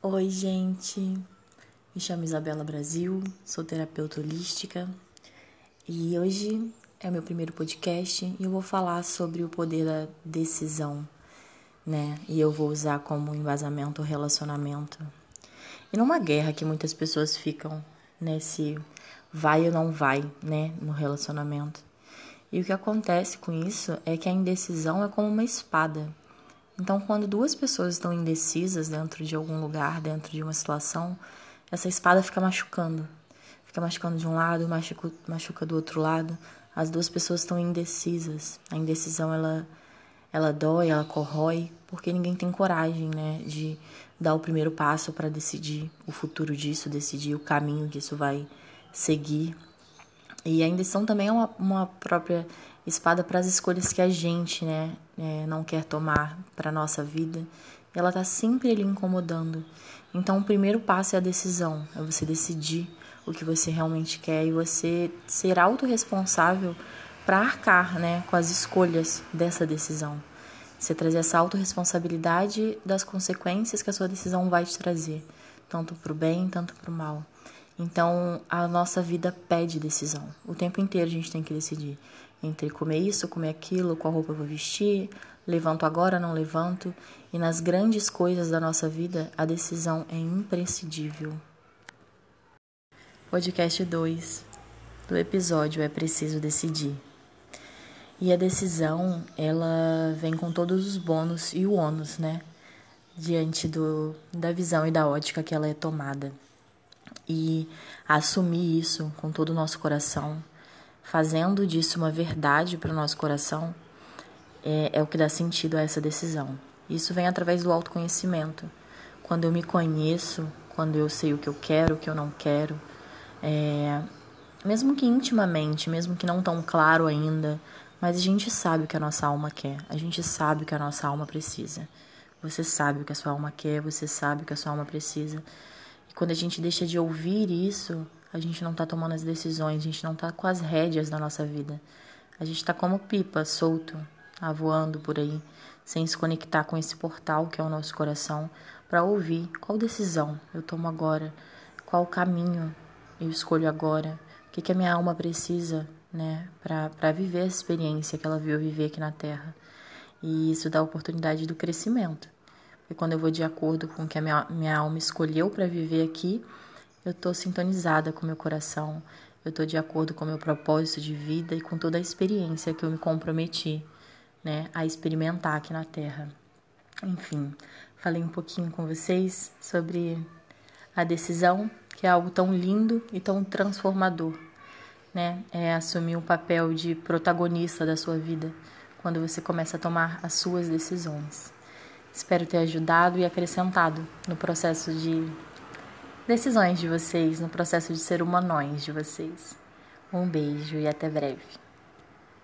Oi, gente. Me chamo Isabela Brasil, sou terapeuta holística e hoje é meu primeiro podcast e eu vou falar sobre o poder da decisão, né? E eu vou usar como embasamento o relacionamento. E numa guerra que muitas pessoas ficam nesse vai ou não vai, né, no relacionamento. E o que acontece com isso é que a indecisão é como uma espada então, quando duas pessoas estão indecisas dentro de algum lugar, dentro de uma situação, essa espada fica machucando. Fica machucando de um lado, machuca, machuca do outro lado. As duas pessoas estão indecisas. A indecisão, ela, ela dói, ela corrói, porque ninguém tem coragem, né, de dar o primeiro passo para decidir o futuro disso, decidir o caminho que isso vai seguir. E a indecisão também é uma, uma própria espada para as escolhas que a gente, né, é, não quer tomar para nossa vida. Ela tá sempre ali incomodando. Então, o primeiro passo é a decisão, é você decidir o que você realmente quer e você ser autorresponsável para arcar, né, com as escolhas dessa decisão. Você trazer essa autorresponsabilidade das consequências que a sua decisão vai te trazer, tanto para o bem, tanto para o mal. Então, a nossa vida pede decisão. O tempo inteiro a gente tem que decidir entre comer isso, comer aquilo, qual roupa eu vou vestir, levanto agora, não levanto. E nas grandes coisas da nossa vida, a decisão é imprescindível. Podcast 2 do episódio É Preciso Decidir. E a decisão, ela vem com todos os bônus e o ônus, né? Diante do, da visão e da ótica que ela é tomada. E assumir isso com todo o nosso coração, fazendo disso uma verdade para o nosso coração, é, é o que dá sentido a essa decisão. Isso vem através do autoconhecimento. Quando eu me conheço, quando eu sei o que eu quero, o que eu não quero, é, mesmo que intimamente, mesmo que não tão claro ainda, mas a gente sabe o que a nossa alma quer, a gente sabe o que a nossa alma precisa. Você sabe o que a sua alma quer, você sabe o que a sua alma precisa. Quando a gente deixa de ouvir isso, a gente não tá tomando as decisões, a gente não tá com as rédeas da nossa vida. A gente tá como pipa, solto, voando por aí, sem se conectar com esse portal que é o nosso coração, para ouvir qual decisão eu tomo agora, qual caminho eu escolho agora, o que, que a minha alma precisa, né, para viver a experiência que ela viu viver aqui na Terra. E isso dá a oportunidade do crescimento. Porque quando eu vou de acordo com o que a minha, minha alma escolheu para viver aqui, eu estou sintonizada com meu coração, eu estou de acordo com o meu propósito de vida e com toda a experiência que eu me comprometi né, a experimentar aqui na Terra. Enfim, falei um pouquinho com vocês sobre a decisão, que é algo tão lindo e tão transformador, né? É assumir um papel de protagonista da sua vida quando você começa a tomar as suas decisões. Espero ter ajudado e acrescentado no processo de decisões de vocês, no processo de ser humanões de vocês. Um beijo e até breve.